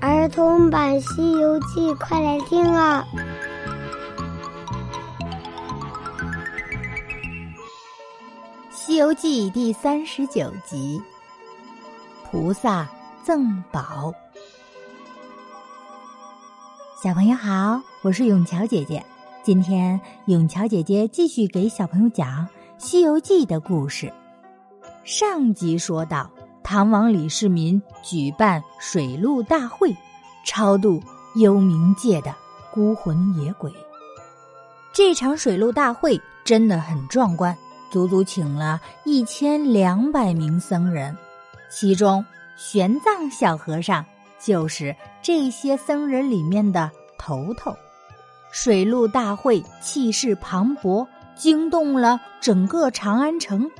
儿童版《西游记》，快来听啊！《西游记》第三十九集：菩萨赠宝。小朋友好，我是永桥姐姐。今天永桥姐姐继续给小朋友讲《西游记》的故事。上集说到。唐王李世民举办水陆大会，超度幽冥界的孤魂野鬼。这场水陆大会真的很壮观，足足请了一千两百名僧人，其中玄奘小和尚就是这些僧人里面的头头。水陆大会气势磅礴，惊动了整个长安城，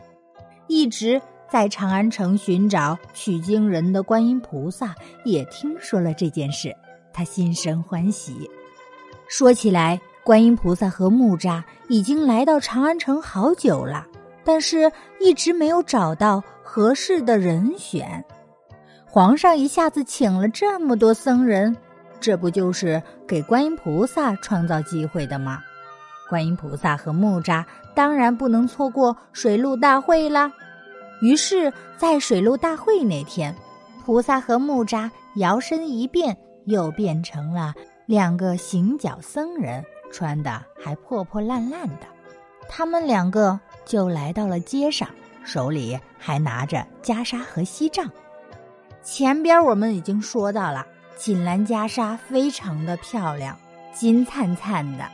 一直。在长安城寻找取经人的观音菩萨也听说了这件事，他心生欢喜。说起来，观音菩萨和木吒已经来到长安城好久了，但是一直没有找到合适的人选。皇上一下子请了这么多僧人，这不就是给观音菩萨创造机会的吗？观音菩萨和木吒当然不能错过水陆大会了。于是，在水陆大会那天，菩萨和木吒摇身一变，又变成了两个行脚僧人，穿的还破破烂烂的。他们两个就来到了街上，手里还拿着袈裟和锡杖。前边我们已经说到了，锦兰袈裟非常的漂亮，金灿灿的；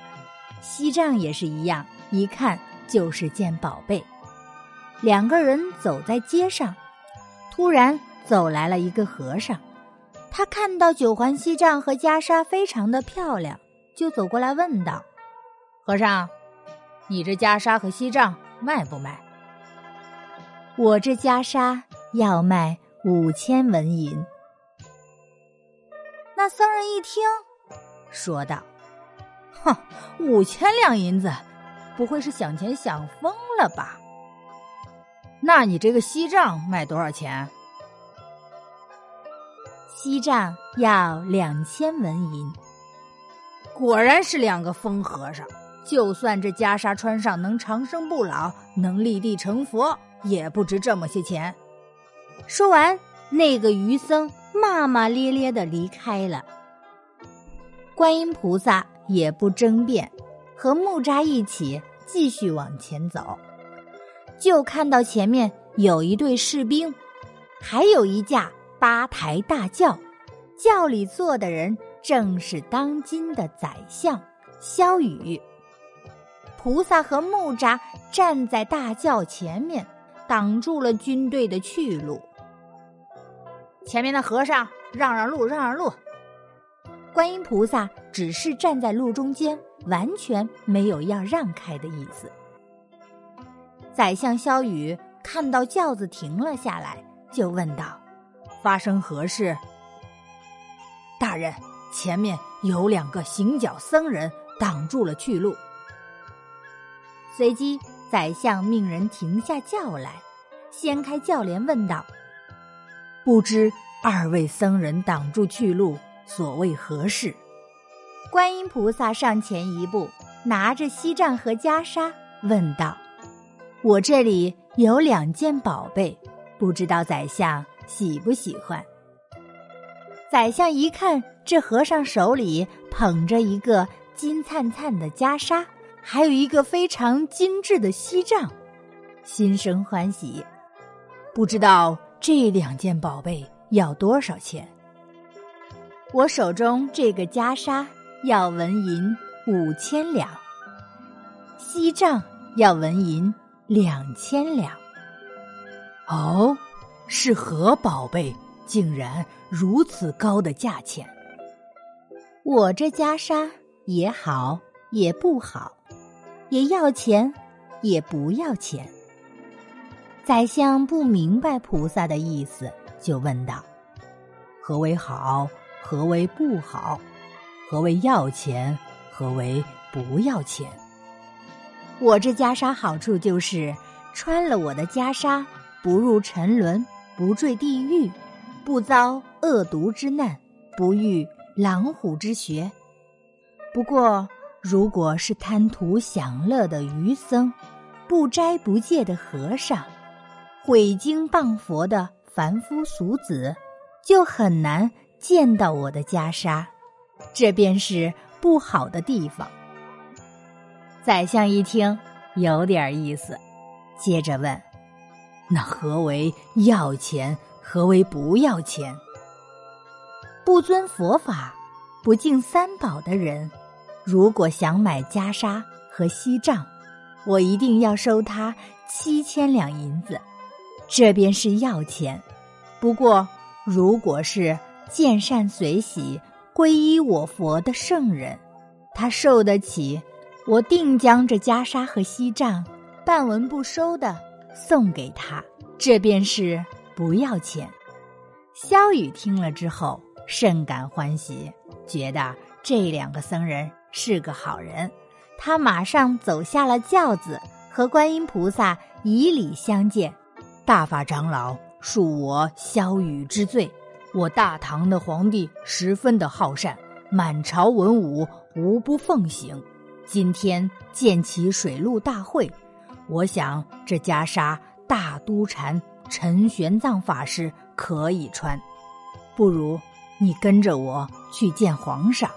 锡杖也是一样，一看就是件宝贝。两个人走在街上，突然走来了一个和尚。他看到九环锡杖和袈裟非常的漂亮，就走过来问道：“和尚，你这袈裟和锡杖卖不卖？”“我这袈裟要卖五千文银。”那僧人一听，说道：“哼，五千两银子，不会是想钱想疯了吧？”那你这个锡杖卖多少钱？锡杖要两千文银。果然是两个疯和尚。就算这袈裟穿上能长生不老，能立地成佛，也不值这么些钱。说完，那个愚僧骂骂咧咧的离开了。观音菩萨也不争辩，和木吒一起继续往前走。就看到前面有一队士兵，还有一架八抬大轿，轿里坐的人正是当今的宰相萧雨。菩萨和木吒站在大轿前面，挡住了军队的去路。前面的和尚让让路，让让路。观音菩萨只是站在路中间，完全没有要让开的意思。宰相萧雨看到轿子停了下来，就问道：“发生何事？”大人，前面有两个行脚僧人挡住了去路。随即，宰相命人停下轿来，掀开轿帘，问道：“不知二位僧人挡住去路，所谓何事？”观音菩萨上前一步，拿着锡杖和袈裟，问道。我这里有两件宝贝，不知道宰相喜不喜欢。宰相一看这和尚手里捧着一个金灿灿的袈裟，还有一个非常精致的锡杖，心生欢喜。不知道这两件宝贝要多少钱？我手中这个袈裟要纹银五千两，锡杖要纹银。两千两。哦，是何宝贝？竟然如此高的价钱？我这袈裟也好，也不好，也要钱，也不要钱。宰相不明白菩萨的意思，就问道：“何为好？何为不好？何为要钱？何为不要钱？”我这袈裟好处就是，穿了我的袈裟，不入沉沦，不坠地狱，不遭恶毒之难，不遇狼虎之穴。不过，如果是贪图享乐的愚僧，不斋不戒的和尚，毁经谤佛的凡夫俗子，就很难见到我的袈裟。这便是不好的地方。宰相一听，有点意思，接着问：“那何为要钱？何为不要钱？不遵佛法、不敬三宝的人，如果想买袈裟和锡杖，我一定要收他七千两银子，这便是要钱。不过，如果是见善随喜。”皈依我佛的圣人，他受得起，我定将这袈裟和锡杖半文不收的送给他。这便是不要钱。萧雨听了之后甚感欢喜，觉得这两个僧人是个好人。他马上走下了轿子，和观音菩萨以礼相见。大法长老恕我萧雨之罪。我大唐的皇帝十分的好善，满朝文武无不奉行。今天建起水陆大会，我想这袈裟大都禅陈玄奘法师可以穿。不如你跟着我去见皇上。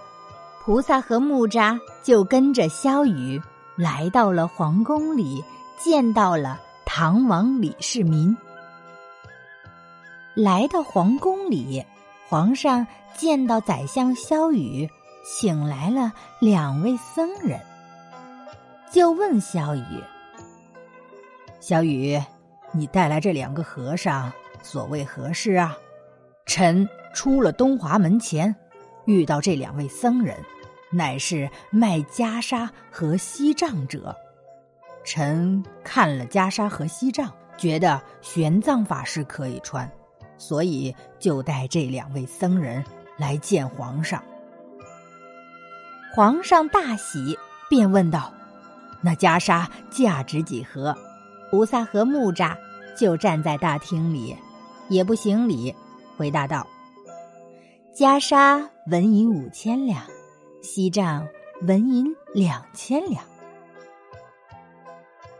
菩萨和木吒就跟着萧雨来到了皇宫里，见到了唐王李世民。来到皇宫里，皇上见到宰相萧雨，请来了两位僧人，就问萧雨：“小雨，你带来这两个和尚，所谓何事啊？”臣出了东华门前，遇到这两位僧人，乃是卖袈裟和锡杖者。臣看了袈裟和锡杖，觉得玄奘法师可以穿。所以就带这两位僧人来见皇上。皇上大喜，便问道：“那袈裟价值几何？”菩萨和木吒就站在大厅里，也不行礼，回答道：“袈裟纹银五千两，锡杖纹银两千两。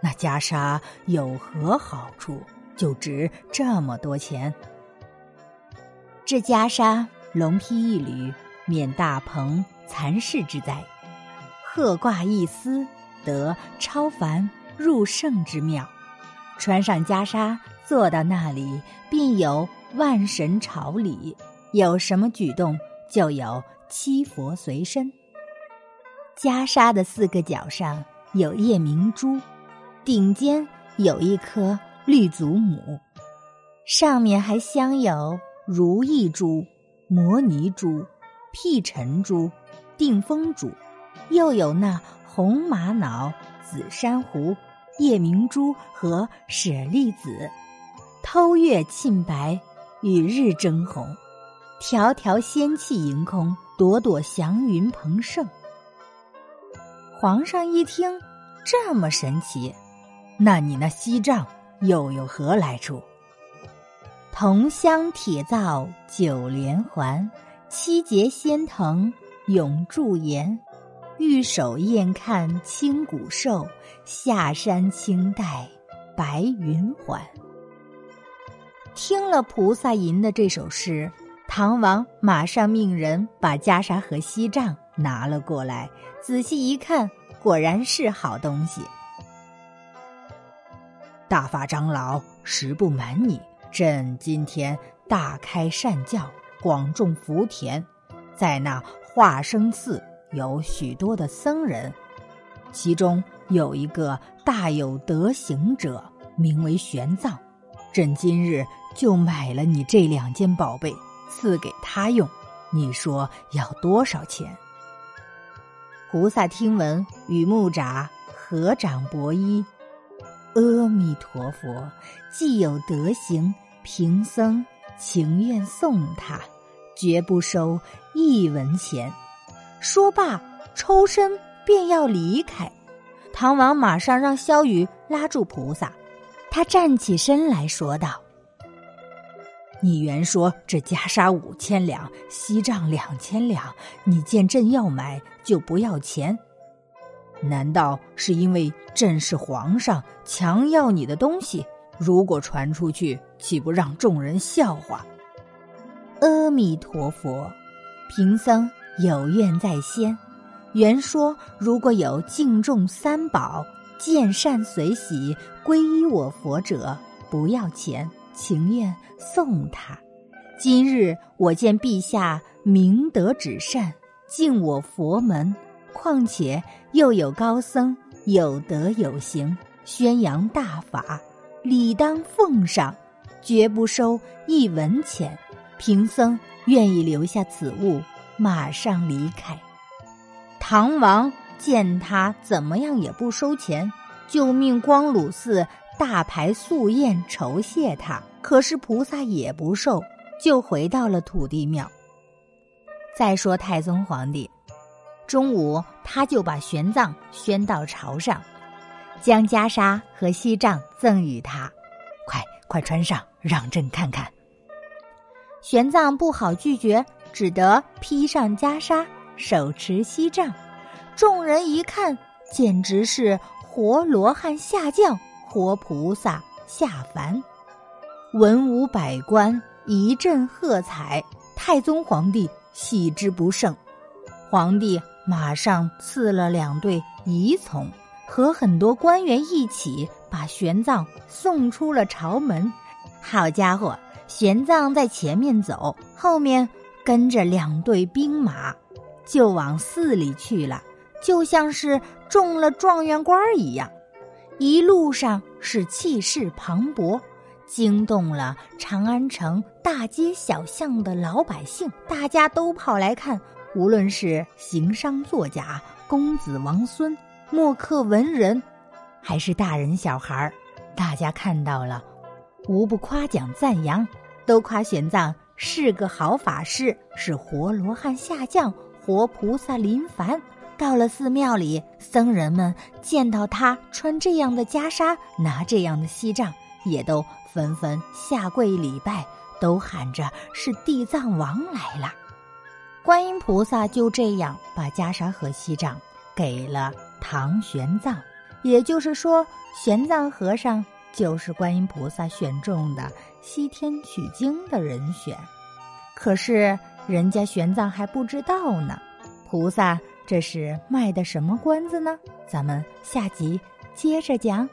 那袈裟有何好处，就值这么多钱？”这袈裟龙披一缕，免大鹏残世之灾；鹤挂一丝，得超凡入圣之妙。穿上袈裟，坐到那里，便有万神朝礼；有什么举动，就有七佛随身。袈裟的四个角上有夜明珠，顶尖有一颗绿祖母，上面还镶有。如意珠、摩尼珠、辟尘珠、定风珠，又有那红玛瑙、紫珊瑚、夜明珠和舍利子，偷月沁白，与日争红，条条仙气盈空，朵朵祥云蓬盛。皇上一听这么神奇，那你那锡杖又有何来处？铜镶铁造九连环，七节仙藤永驻颜。玉手燕看青骨兽，下山青黛白云环。听了菩萨吟的这首诗，唐王马上命人把袈裟和锡杖拿了过来，仔细一看，果然是好东西。大法长老，实不瞒你。朕今天大开善教，广种福田，在那化生寺有许多的僧人，其中有一个大有德行者，名为玄奘。朕今日就买了你这两件宝贝，赐给他用。你说要多少钱？菩萨听闻，与木吒合掌薄衣。阿弥陀佛，既有德行，贫僧情愿送他，绝不收一文钱。说罢，抽身便要离开。唐王马上让萧雨拉住菩萨，他站起身来说道：“你原说这袈裟五千两，锡杖两千两，你见朕要买就不要钱。难道是因为朕是皇上，强要你的东西？如果传出去，岂不让众人笑话？阿弥陀佛，贫僧有愿在先。原说如果有敬重三宝、见善随喜、皈依我佛者，不要钱。情愿送他。今日我见陛下明德止善，敬我佛门，况且又有高僧有德有行，宣扬大法，理当奉上，绝不收一文钱。贫僧愿意留下此物，马上离开。唐王见他怎么样也不收钱，就命光鲁寺大排素宴酬谢他。可是菩萨也不受，就回到了土地庙。再说太宗皇帝，中午他就把玄奘宣到朝上，将袈裟和锡杖赠与他，快快穿上，让朕看看。玄奘不好拒绝，只得披上袈裟，手持锡杖。众人一看，简直是活罗汉下降，活菩萨下凡。文武百官一阵喝彩，太宗皇帝喜之不胜。皇帝马上赐了两队仪从，和很多官员一起把玄奘送出了朝门。好家伙，玄奘在前面走，后面跟着两队兵马，就往寺里去了，就像是中了状元官一样。一路上是气势磅礴。惊动了长安城大街小巷的老百姓，大家都跑来看。无论是行商作贾、公子王孙、墨客文人，还是大人小孩大家看到了，无不夸奖赞扬，都夸玄奘是个好法师，是活罗汉下降、活菩萨临凡。到了寺庙里，僧人们见到他穿这样的袈裟，拿这样的锡杖，也都。纷纷下跪礼拜，都喊着是地藏王来了。观音菩萨就这样把袈裟和锡杖给了唐玄奘，也就是说，玄奘和尚就是观音菩萨选中的西天取经的人选。可是人家玄奘还不知道呢，菩萨这是卖的什么关子呢？咱们下集接着讲。